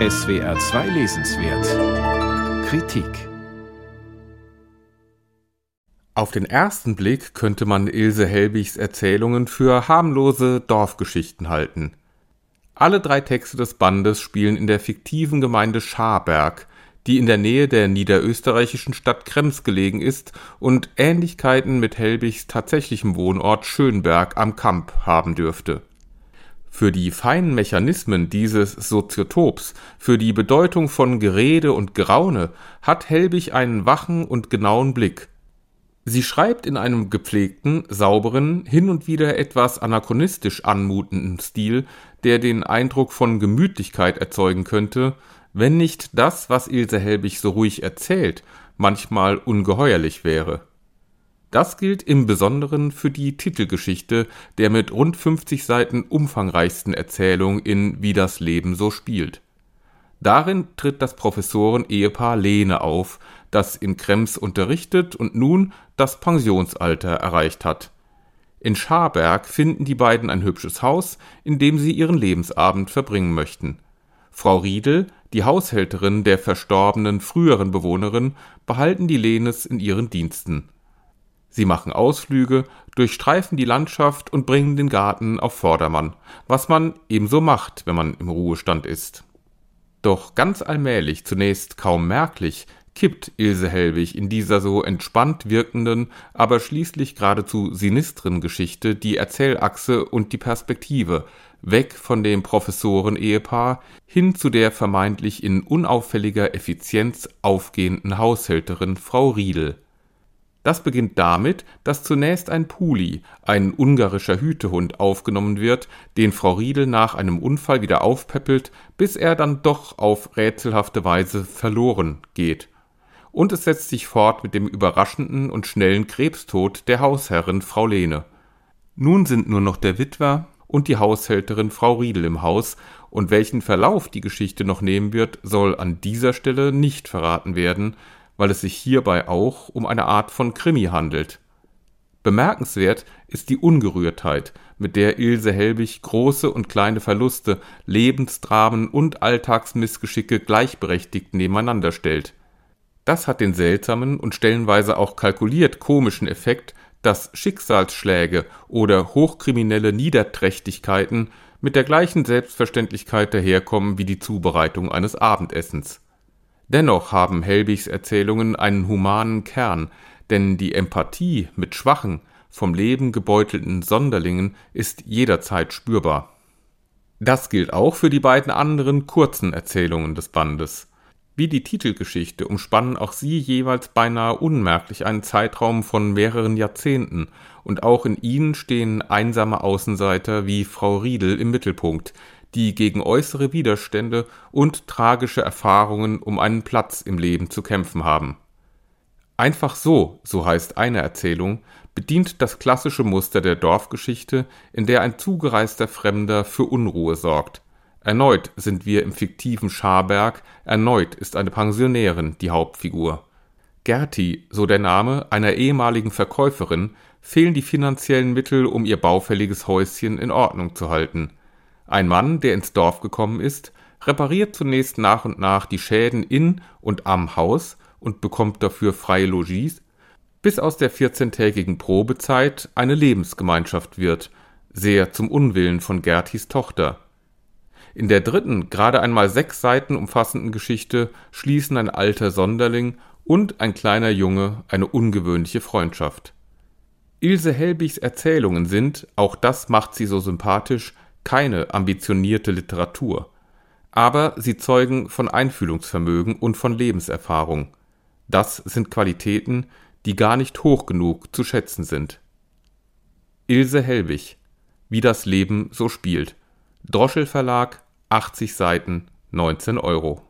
SWR 2 Lesenswert Kritik Auf den ersten Blick könnte man Ilse Helbigs Erzählungen für harmlose Dorfgeschichten halten. Alle drei Texte des Bandes spielen in der fiktiven Gemeinde Scharberg, die in der Nähe der niederösterreichischen Stadt Krems gelegen ist und Ähnlichkeiten mit Helbigs tatsächlichem Wohnort Schönberg am Kamp haben dürfte. Für die feinen Mechanismen dieses Soziotops, für die Bedeutung von Gerede und Geraune hat Helbig einen wachen und genauen Blick. Sie schreibt in einem gepflegten, sauberen, hin und wieder etwas anachronistisch anmutenden Stil, der den Eindruck von Gemütlichkeit erzeugen könnte, wenn nicht das, was Ilse Helbig so ruhig erzählt, manchmal ungeheuerlich wäre. Das gilt im Besonderen für die Titelgeschichte der mit rund 50 Seiten umfangreichsten Erzählung in Wie das Leben so spielt. Darin tritt das Professoren-Ehepaar Lehne auf, das in Krems unterrichtet und nun das Pensionsalter erreicht hat. In Scharberg finden die beiden ein hübsches Haus, in dem sie ihren Lebensabend verbringen möchten. Frau Riedel, die Haushälterin der verstorbenen früheren Bewohnerin, behalten die Lenes in ihren Diensten. Sie machen Ausflüge, durchstreifen die Landschaft und bringen den Garten auf Vordermann, was man ebenso macht, wenn man im Ruhestand ist. Doch ganz allmählich, zunächst kaum merklich, kippt Ilse Helwig in dieser so entspannt wirkenden, aber schließlich geradezu sinistren Geschichte die Erzählachse und die Perspektive, weg von dem Professoren-Ehepaar hin zu der vermeintlich in unauffälliger Effizienz aufgehenden Haushälterin Frau Riedel. Das beginnt damit, dass zunächst ein Puli, ein ungarischer Hütehund, aufgenommen wird, den Frau Riedel nach einem Unfall wieder aufpäppelt, bis er dann doch auf rätselhafte Weise verloren geht und es setzt sich fort mit dem überraschenden und schnellen Krebstod der Hausherrin Frau Lehne. Nun sind nur noch der Witwer und die Haushälterin Frau Riedel im Haus, und welchen Verlauf die Geschichte noch nehmen wird, soll an dieser Stelle nicht verraten werden, weil es sich hierbei auch um eine Art von Krimi handelt. Bemerkenswert ist die Ungerührtheit, mit der Ilse Helbig große und kleine Verluste, Lebensdramen und Alltagsmissgeschicke gleichberechtigt nebeneinander stellt. Das hat den seltsamen und stellenweise auch kalkuliert komischen Effekt, dass Schicksalsschläge oder hochkriminelle Niederträchtigkeiten mit der gleichen Selbstverständlichkeit daherkommen wie die Zubereitung eines Abendessens. Dennoch haben Helbigs Erzählungen einen humanen Kern, denn die Empathie mit schwachen, vom Leben gebeutelten Sonderlingen ist jederzeit spürbar. Das gilt auch für die beiden anderen kurzen Erzählungen des Bandes. Wie die Titelgeschichte umspannen auch sie jeweils beinahe unmerklich einen Zeitraum von mehreren Jahrzehnten, und auch in ihnen stehen einsame Außenseiter wie Frau Riedel im Mittelpunkt, die gegen äußere Widerstände und tragische Erfahrungen um einen Platz im Leben zu kämpfen haben. Einfach so, so heißt eine Erzählung, bedient das klassische Muster der Dorfgeschichte, in der ein zugereister Fremder für Unruhe sorgt, Erneut sind wir im fiktiven Scharberg, erneut ist eine Pensionärin die Hauptfigur. Gerti, so der Name einer ehemaligen Verkäuferin, fehlen die finanziellen Mittel, um ihr baufälliges Häuschen in Ordnung zu halten. Ein Mann, der ins Dorf gekommen ist, repariert zunächst nach und nach die Schäden in und am Haus und bekommt dafür freie Logis, bis aus der 14-tägigen Probezeit eine Lebensgemeinschaft wird, sehr zum Unwillen von Gertis Tochter. In der dritten, gerade einmal sechs Seiten umfassenden Geschichte schließen ein alter Sonderling und ein kleiner Junge eine ungewöhnliche Freundschaft. Ilse Helbigs Erzählungen sind, auch das macht sie so sympathisch, keine ambitionierte Literatur. Aber sie zeugen von Einfühlungsvermögen und von Lebenserfahrung. Das sind Qualitäten, die gar nicht hoch genug zu schätzen sind. Ilse Helbig Wie das Leben so spielt. Droschel Verlag 80 Seiten, 19 Euro